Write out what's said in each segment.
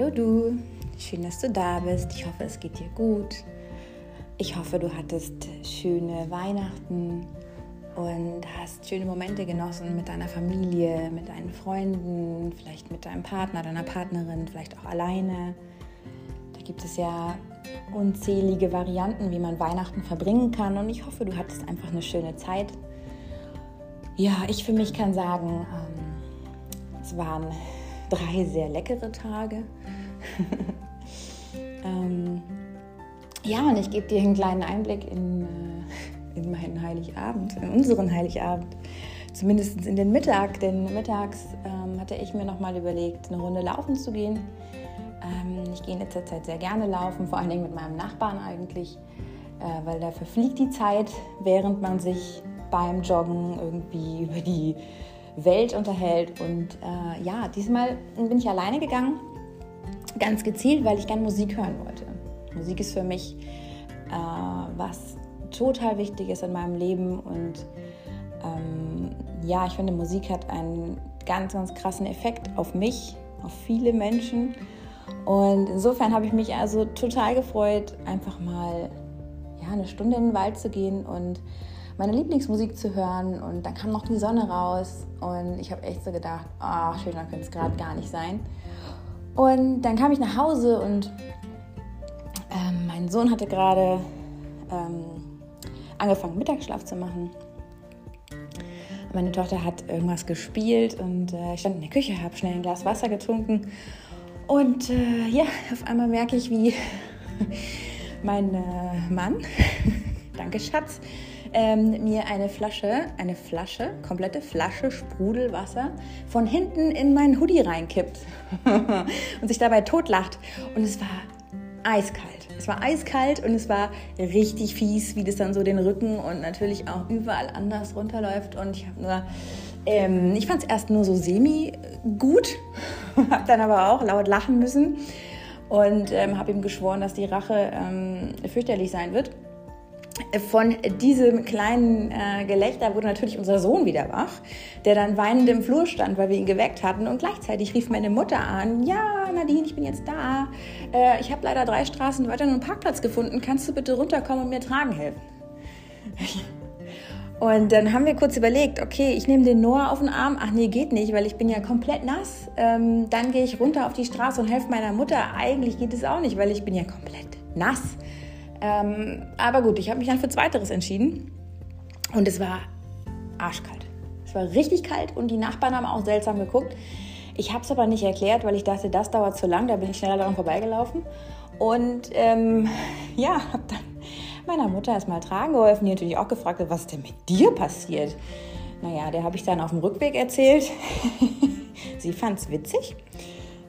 Hallo du, schön, dass du da bist. Ich hoffe, es geht dir gut. Ich hoffe, du hattest schöne Weihnachten und hast schöne Momente genossen mit deiner Familie, mit deinen Freunden, vielleicht mit deinem Partner, deiner Partnerin, vielleicht auch alleine. Da gibt es ja unzählige Varianten, wie man Weihnachten verbringen kann und ich hoffe, du hattest einfach eine schöne Zeit. Ja, ich für mich kann sagen, ähm, es waren drei sehr leckere Tage. ähm, ja, und ich gebe dir einen kleinen Einblick in, äh, in meinen Heiligabend, in unseren Heiligabend. Zumindest in den Mittag, denn mittags ähm, hatte ich mir nochmal überlegt, eine Runde laufen zu gehen. Ähm, ich gehe in letzter Zeit sehr gerne laufen, vor allen Dingen mit meinem Nachbarn eigentlich, äh, weil da verfliegt die Zeit, während man sich beim Joggen irgendwie über die Welt unterhält. Und äh, ja, diesmal bin ich alleine gegangen, ganz gezielt, weil ich gerne Musik hören wollte. Musik ist für mich äh, was total wichtig ist in meinem Leben und ähm, ja, ich finde, Musik hat einen ganz, ganz krassen Effekt auf mich, auf viele Menschen. Und insofern habe ich mich also total gefreut, einfach mal ja, eine Stunde in den Wald zu gehen und meine Lieblingsmusik zu hören und dann kam noch die Sonne raus und ich habe echt so gedacht, ach, oh, schöner könnte es gerade gar nicht sein. Und dann kam ich nach Hause und ähm, mein Sohn hatte gerade ähm, angefangen, Mittagsschlaf zu machen. Meine Tochter hat irgendwas gespielt und äh, ich stand in der Küche, habe schnell ein Glas Wasser getrunken und äh, ja, auf einmal merke ich, wie mein äh, Mann, danke Schatz, ähm, mir eine Flasche, eine Flasche, komplette Flasche Sprudelwasser von hinten in meinen Hoodie reinkippt und sich dabei totlacht. Und es war eiskalt. Es war eiskalt und es war richtig fies, wie das dann so den Rücken und natürlich auch überall anders runterläuft. Und ich habe nur, ähm, ich fand es erst nur so semi gut, habe dann aber auch laut lachen müssen und ähm, habe ihm geschworen, dass die Rache ähm, fürchterlich sein wird von diesem kleinen äh, Gelächter wurde natürlich unser Sohn wieder wach, der dann weinend im Flur stand, weil wir ihn geweckt hatten. Und gleichzeitig rief meine Mutter an, ja, Nadine, ich bin jetzt da. Äh, ich habe leider drei Straßen weiter einen Parkplatz gefunden. Kannst du bitte runterkommen und mir tragen helfen? Und dann haben wir kurz überlegt, okay, ich nehme den Noah auf den Arm. Ach nee, geht nicht, weil ich bin ja komplett nass. Ähm, dann gehe ich runter auf die Straße und helfe meiner Mutter. Eigentlich geht es auch nicht, weil ich bin ja komplett nass. Ähm, aber gut, ich habe mich dann für Zweiteres entschieden. Und es war arschkalt. Es war richtig kalt und die Nachbarn haben auch seltsam geguckt. Ich habe es aber nicht erklärt, weil ich dachte, das dauert zu lang. Da bin ich schneller daran vorbeigelaufen. Und ähm, ja, habe dann meiner Mutter erstmal tragen geholfen, die natürlich auch gefragt hat, was ist denn mit dir passiert? Naja, der habe ich dann auf dem Rückweg erzählt. Sie fand es witzig.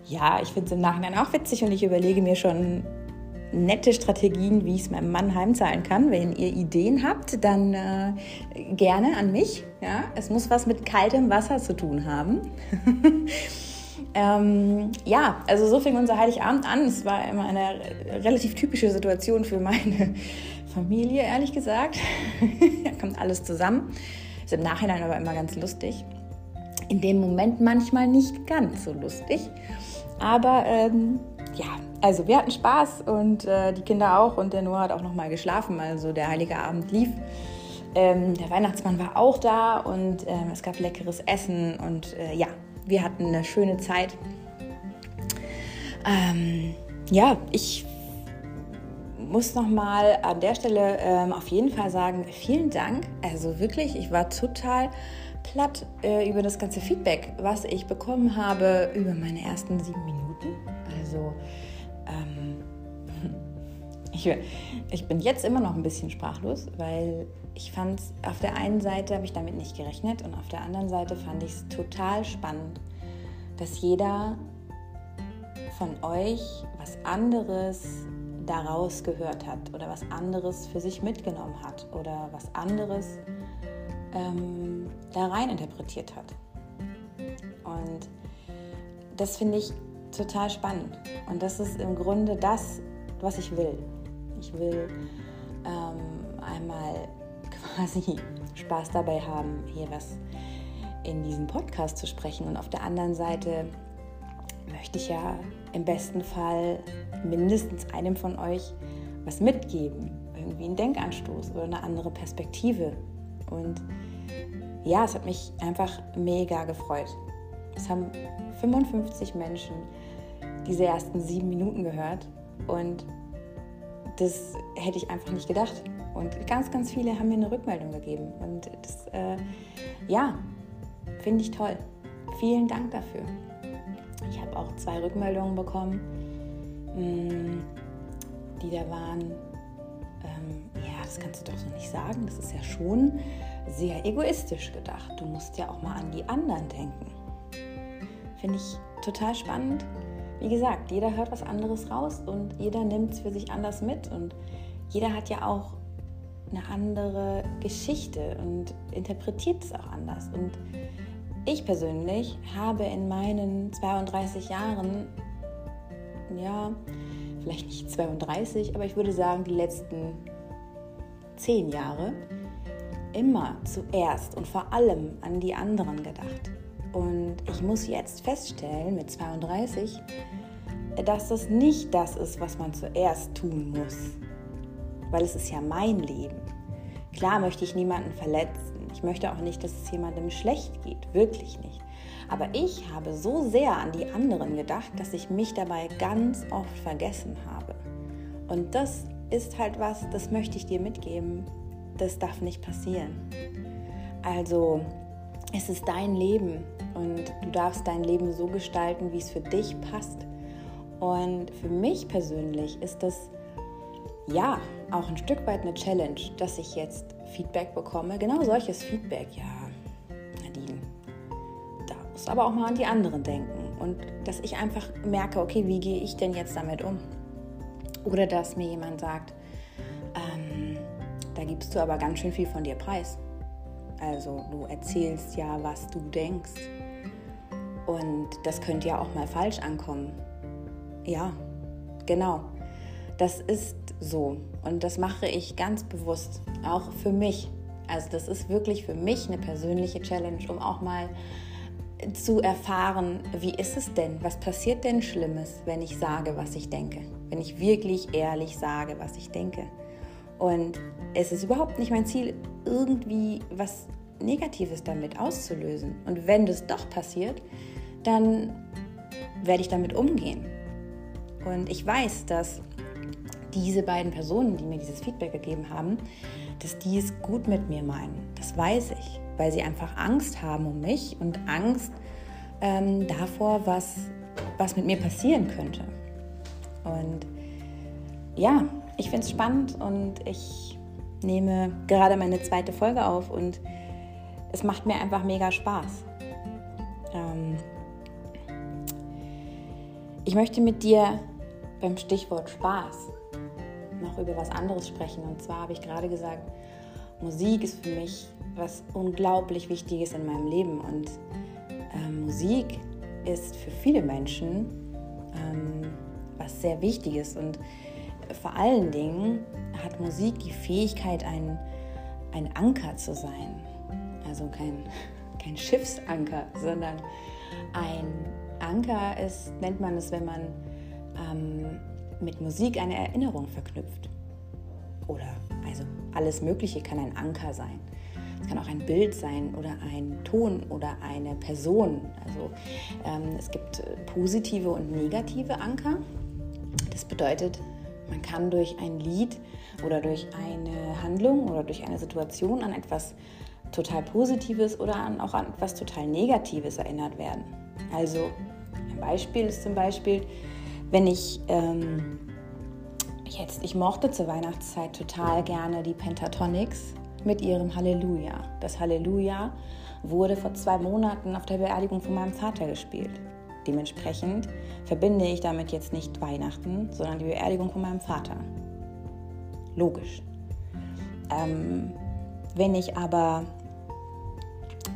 Ja, ich finde es im Nachhinein auch witzig und ich überlege mir schon nette Strategien, wie ich es meinem Mann heimzahlen kann. Wenn ihr Ideen habt, dann äh, gerne an mich. Ja? Es muss was mit kaltem Wasser zu tun haben. ähm, ja, also so fing unser Heiligabend an. Es war immer eine relativ typische Situation für meine Familie, ehrlich gesagt. da kommt alles zusammen. Ist im Nachhinein aber immer ganz lustig. In dem Moment manchmal nicht ganz so lustig. Aber ähm, ja, also wir hatten Spaß und äh, die Kinder auch und der Noah hat auch noch mal geschlafen. Also der heilige Abend lief. Ähm, der Weihnachtsmann war auch da und ähm, es gab leckeres Essen und äh, ja, wir hatten eine schöne Zeit. Ähm, ja, ich muss noch mal an der Stelle ähm, auf jeden Fall sagen, vielen Dank. Also wirklich, ich war total platt äh, über das ganze Feedback, was ich bekommen habe über meine ersten sieben Minuten. Also ähm, ich, ich bin jetzt immer noch ein bisschen sprachlos, weil ich fand auf der einen Seite habe ich damit nicht gerechnet und auf der anderen Seite fand ich es total spannend, dass jeder von euch was anderes daraus gehört hat oder was anderes für sich mitgenommen hat oder was anderes ähm, da rein interpretiert hat. Und das finde ich total spannend. Und das ist im Grunde das, was ich will. Ich will ähm, einmal quasi Spaß dabei haben, hier was in diesem Podcast zu sprechen und auf der anderen Seite möchte ich ja im besten Fall mindestens einem von euch was mitgeben. Irgendwie einen Denkanstoß oder eine andere Perspektive. Und ja, es hat mich einfach mega gefreut. Es haben 55 Menschen diese ersten sieben Minuten gehört und das hätte ich einfach nicht gedacht. Und ganz, ganz viele haben mir eine Rückmeldung gegeben. Und das, äh, ja, finde ich toll. Vielen Dank dafür. Ich habe auch zwei Rückmeldungen bekommen, mm, die da waren. Ähm, ja, das kannst du doch so nicht sagen. Das ist ja schon sehr egoistisch gedacht. Du musst ja auch mal an die anderen denken. Finde ich total spannend. Wie gesagt, jeder hört was anderes raus und jeder nimmt es für sich anders mit und jeder hat ja auch eine andere Geschichte und interpretiert es auch anders. Und ich persönlich habe in meinen 32 Jahren, ja, vielleicht nicht 32, aber ich würde sagen, die letzten 10 Jahre immer zuerst und vor allem an die anderen gedacht. Und ich muss jetzt feststellen, mit 32, dass das nicht das ist, was man zuerst tun muss. Weil es ist ja mein Leben. Klar möchte ich niemanden verletzen. Ich möchte auch nicht, dass es jemandem schlecht geht. Wirklich nicht. Aber ich habe so sehr an die anderen gedacht, dass ich mich dabei ganz oft vergessen habe. Und das ist halt was, das möchte ich dir mitgeben. Das darf nicht passieren. Also, es ist dein Leben und du darfst dein Leben so gestalten, wie es für dich passt. Und für mich persönlich ist das ja auch ein Stück weit eine Challenge, dass ich jetzt Feedback bekomme. Genau solches Feedback, ja, Nadine. Da musst aber auch mal an die anderen denken. Und dass ich einfach merke, okay, wie gehe ich denn jetzt damit um? Oder dass mir jemand sagt, ähm, da gibst du aber ganz schön viel von dir preis. Also du erzählst ja, was du denkst. Und das könnte ja auch mal falsch ankommen. Ja, genau. Das ist so. Und das mache ich ganz bewusst, auch für mich. Also das ist wirklich für mich eine persönliche Challenge, um auch mal zu erfahren, wie ist es denn? Was passiert denn Schlimmes, wenn ich sage, was ich denke? Wenn ich wirklich ehrlich sage, was ich denke. Und es ist überhaupt nicht mein Ziel, irgendwie was Negatives damit auszulösen. Und wenn das doch passiert, dann werde ich damit umgehen. Und ich weiß, dass diese beiden Personen, die mir dieses Feedback gegeben haben, dass die es gut mit mir meinen. Das weiß ich, weil sie einfach Angst haben um mich und Angst ähm, davor, was, was mit mir passieren könnte. Und ja, ich finde es spannend und ich nehme gerade meine zweite Folge auf und es macht mir einfach mega Spaß. Ähm, ich möchte mit dir beim Stichwort Spaß noch über was anderes sprechen. Und zwar habe ich gerade gesagt, Musik ist für mich was unglaublich Wichtiges in meinem Leben. Und ähm, Musik ist für viele Menschen ähm, was sehr Wichtiges. Und vor allen Dingen hat Musik die Fähigkeit, ein, ein Anker zu sein. Also kein, kein Schiffsanker, sondern ein Anker ist, nennt man es, wenn man ähm, mit Musik eine Erinnerung verknüpft. Oder also alles Mögliche kann ein Anker sein. Es kann auch ein Bild sein oder ein Ton oder eine Person. Also ähm, es gibt äh, positive und negative Anker. Das bedeutet, man kann durch ein Lied oder durch eine Handlung oder durch eine Situation an etwas total Positives oder an, auch an etwas total Negatives erinnert werden. Also Beispiel ist zum Beispiel, wenn ich ähm, jetzt, ich mochte zur Weihnachtszeit total gerne die Pentatonics mit ihrem Halleluja. Das Halleluja wurde vor zwei Monaten auf der Beerdigung von meinem Vater gespielt. Dementsprechend verbinde ich damit jetzt nicht Weihnachten, sondern die Beerdigung von meinem Vater. Logisch. Ähm, wenn ich aber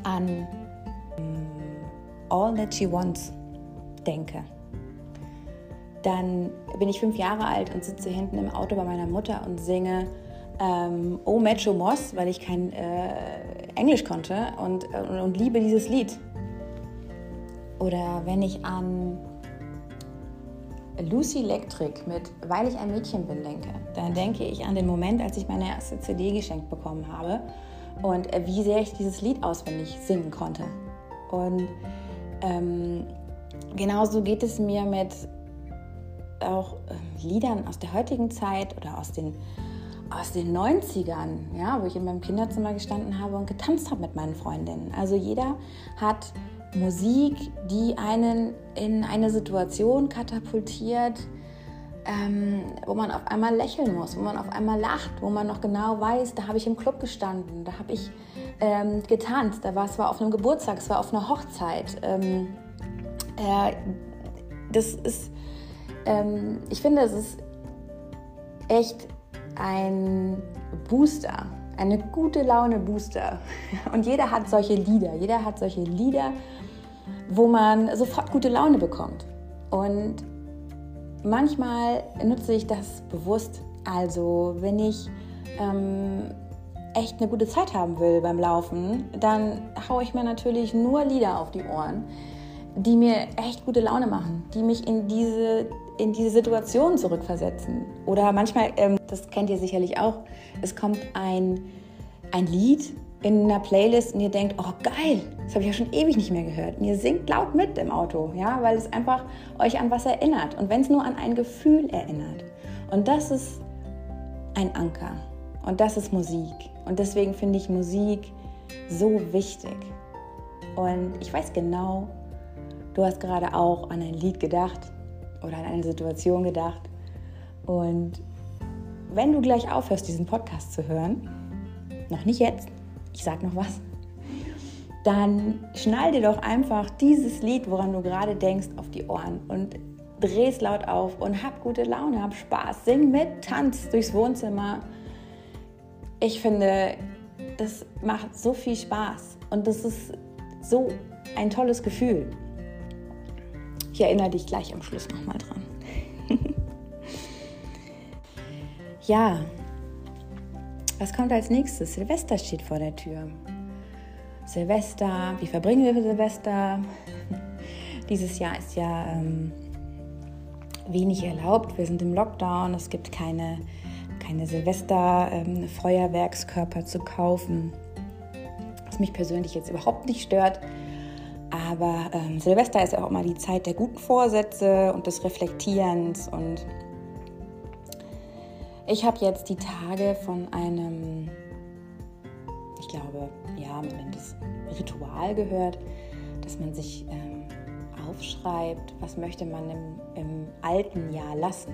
an ähm, All That She Wants denke, dann bin ich fünf Jahre alt und sitze hinten im Auto bei meiner Mutter und singe ähm, Oh Macho Moss, weil ich kein äh, Englisch konnte und, und, und, liebe dieses Lied. Oder wenn ich an Lucy Electric mit Weil ich ein Mädchen bin denke, dann denke ich an den Moment, als ich meine erste CD geschenkt bekommen habe und wie sehr ich dieses Lied auswendig singen konnte. Und ähm, genauso geht es mir mit auch äh, Liedern aus der heutigen Zeit oder aus den, aus den 90ern, ja, wo ich in meinem Kinderzimmer gestanden habe und getanzt habe mit meinen Freundinnen. Also jeder hat Musik, die einen in eine Situation katapultiert, ähm, wo man auf einmal lächeln muss, wo man auf einmal lacht, wo man noch genau weiß, da habe ich im Club gestanden, da habe ich ähm, getanzt, da war es war auf einem Geburtstag, es war auf einer Hochzeit. Ähm, äh, das ist, ähm, ich finde, es ist echt ein Booster, eine gute Laune Booster. Und jeder hat solche Lieder, jeder hat solche Lieder, wo man sofort gute Laune bekommt. Und manchmal nutze ich das bewusst. Also wenn ich ähm, echt eine gute Zeit haben will beim Laufen, dann haue ich mir natürlich nur Lieder auf die Ohren, die mir echt gute Laune machen, die mich in diese, in diese Situation zurückversetzen. Oder manchmal, ähm, das kennt ihr sicherlich auch, es kommt ein, ein Lied in einer Playlist und ihr denkt, oh geil, das habe ich ja schon ewig nicht mehr gehört. Und ihr singt laut mit im Auto, ja, weil es einfach euch an was erinnert. Und wenn es nur an ein Gefühl erinnert. Und das ist ein Anker. Und das ist Musik. Und deswegen finde ich Musik so wichtig. Und ich weiß genau, du hast gerade auch an ein Lied gedacht oder an eine Situation gedacht. Und wenn du gleich aufhörst, diesen Podcast zu hören, noch nicht jetzt, ich sag noch was, dann schnall dir doch einfach dieses Lied, woran du gerade denkst, auf die Ohren und dreh es laut auf und hab gute Laune, hab Spaß, sing mit, tanz durchs Wohnzimmer. Ich finde, das macht so viel Spaß und das ist so ein tolles Gefühl. Ich erinnere dich gleich am Schluss nochmal dran. ja, was kommt als nächstes? Silvester steht vor der Tür. Silvester, wie verbringen wir Silvester? Dieses Jahr ist ja ähm, wenig erlaubt. Wir sind im Lockdown. Es gibt keine, keine Silvester-Feuerwerkskörper ähm, zu kaufen. Was mich persönlich jetzt überhaupt nicht stört. Aber ähm, Silvester ist ja auch immer die Zeit der guten Vorsätze und des Reflektierens und ich habe jetzt die Tage von einem, ich glaube, ja, man nennt es Ritual gehört, dass man sich ähm, aufschreibt, was möchte man im, im alten Jahr lassen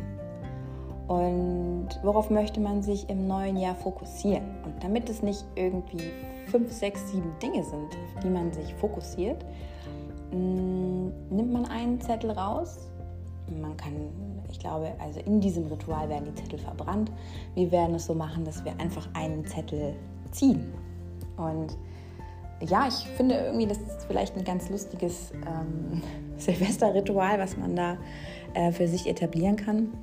und worauf möchte man sich im neuen Jahr fokussieren. Und damit es nicht irgendwie fünf, sechs, sieben Dinge sind, auf die man sich fokussiert, mm, nimmt man einen Zettel raus. Man kann ich glaube, also in diesem Ritual werden die Zettel verbrannt. Wir werden es so machen, dass wir einfach einen Zettel ziehen. Und ja, ich finde irgendwie, das ist vielleicht ein ganz lustiges ähm, Silvesterritual, was man da äh, für sich etablieren kann,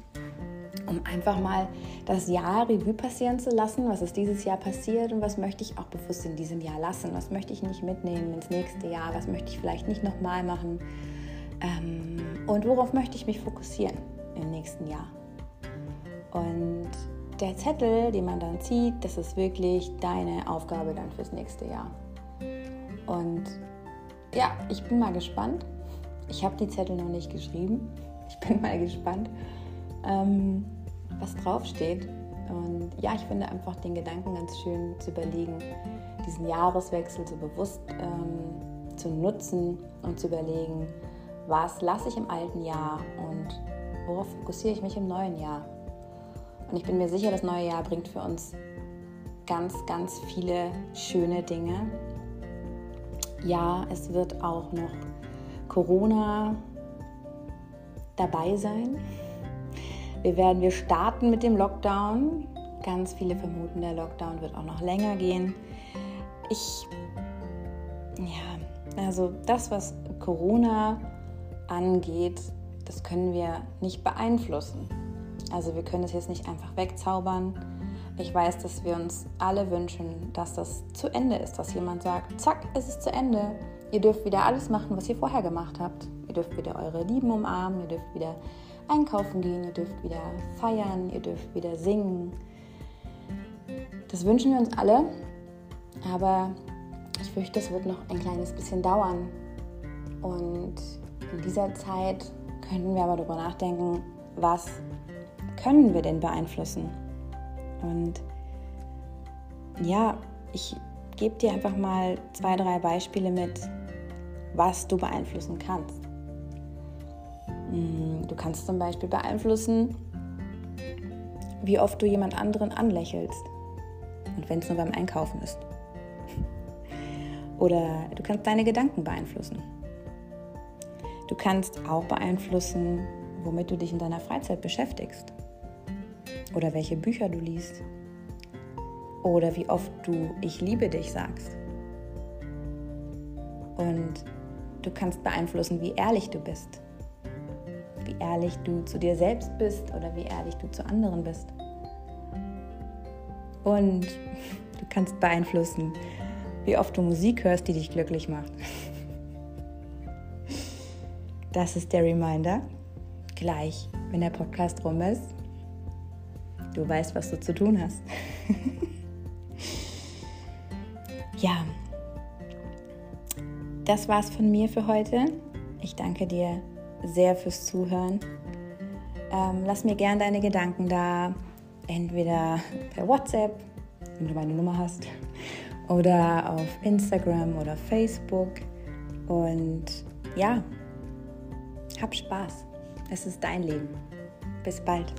um einfach mal das Jahr Revue passieren zu lassen. Was ist dieses Jahr passiert und was möchte ich auch bewusst in diesem Jahr lassen? Was möchte ich nicht mitnehmen ins nächste Jahr? Was möchte ich vielleicht nicht nochmal machen? Ähm, und worauf möchte ich mich fokussieren? im nächsten Jahr. Und der Zettel, den man dann zieht, das ist wirklich deine Aufgabe dann fürs nächste Jahr. Und ja, ich bin mal gespannt. Ich habe die Zettel noch nicht geschrieben. Ich bin mal gespannt, ähm, was draufsteht. Und ja, ich finde einfach den Gedanken ganz schön zu überlegen, diesen Jahreswechsel so bewusst ähm, zu nutzen und zu überlegen, was lasse ich im alten Jahr und worauf fokussiere ich mich im neuen Jahr? Und ich bin mir sicher, das neue Jahr bringt für uns ganz, ganz viele schöne Dinge. Ja, es wird auch noch Corona dabei sein. Wir werden, wir starten mit dem Lockdown. Ganz viele vermuten, der Lockdown wird auch noch länger gehen. Ich, ja, also das, was Corona angeht, das können wir nicht beeinflussen. Also wir können es jetzt nicht einfach wegzaubern. Ich weiß, dass wir uns alle wünschen, dass das zu Ende ist, dass jemand sagt, zack, es ist zu Ende. Ihr dürft wieder alles machen, was ihr vorher gemacht habt. Ihr dürft wieder eure Lieben umarmen, ihr dürft wieder einkaufen gehen, ihr dürft wieder feiern, ihr dürft wieder singen. Das wünschen wir uns alle, aber ich fürchte, es wird noch ein kleines bisschen dauern. Und in dieser Zeit könnten wir aber darüber nachdenken, was können wir denn beeinflussen? Und ja, ich gebe dir einfach mal zwei, drei Beispiele mit, was du beeinflussen kannst. Mm, du kannst zum Beispiel beeinflussen, wie oft du jemand anderen anlächelst. Und wenn es nur beim Einkaufen ist. Oder du kannst deine Gedanken beeinflussen. Du kannst auch beeinflussen, womit du dich in deiner Freizeit beschäftigst. Oder welche Bücher du liest. Oder wie oft du Ich liebe dich sagst. Und du kannst beeinflussen, wie ehrlich du bist. Ehrlich du zu dir selbst bist oder wie ehrlich du zu anderen bist. Und du kannst beeinflussen, wie oft du Musik hörst, die dich glücklich macht. Das ist der Reminder. Gleich, wenn der Podcast rum ist, du weißt, was du zu tun hast. ja, das war's von mir für heute. Ich danke dir sehr fürs Zuhören. Ähm, lass mir gerne deine Gedanken da, entweder per WhatsApp, wenn du meine Nummer hast, oder auf Instagram oder Facebook. Und ja, hab Spaß. Es ist dein Leben. Bis bald.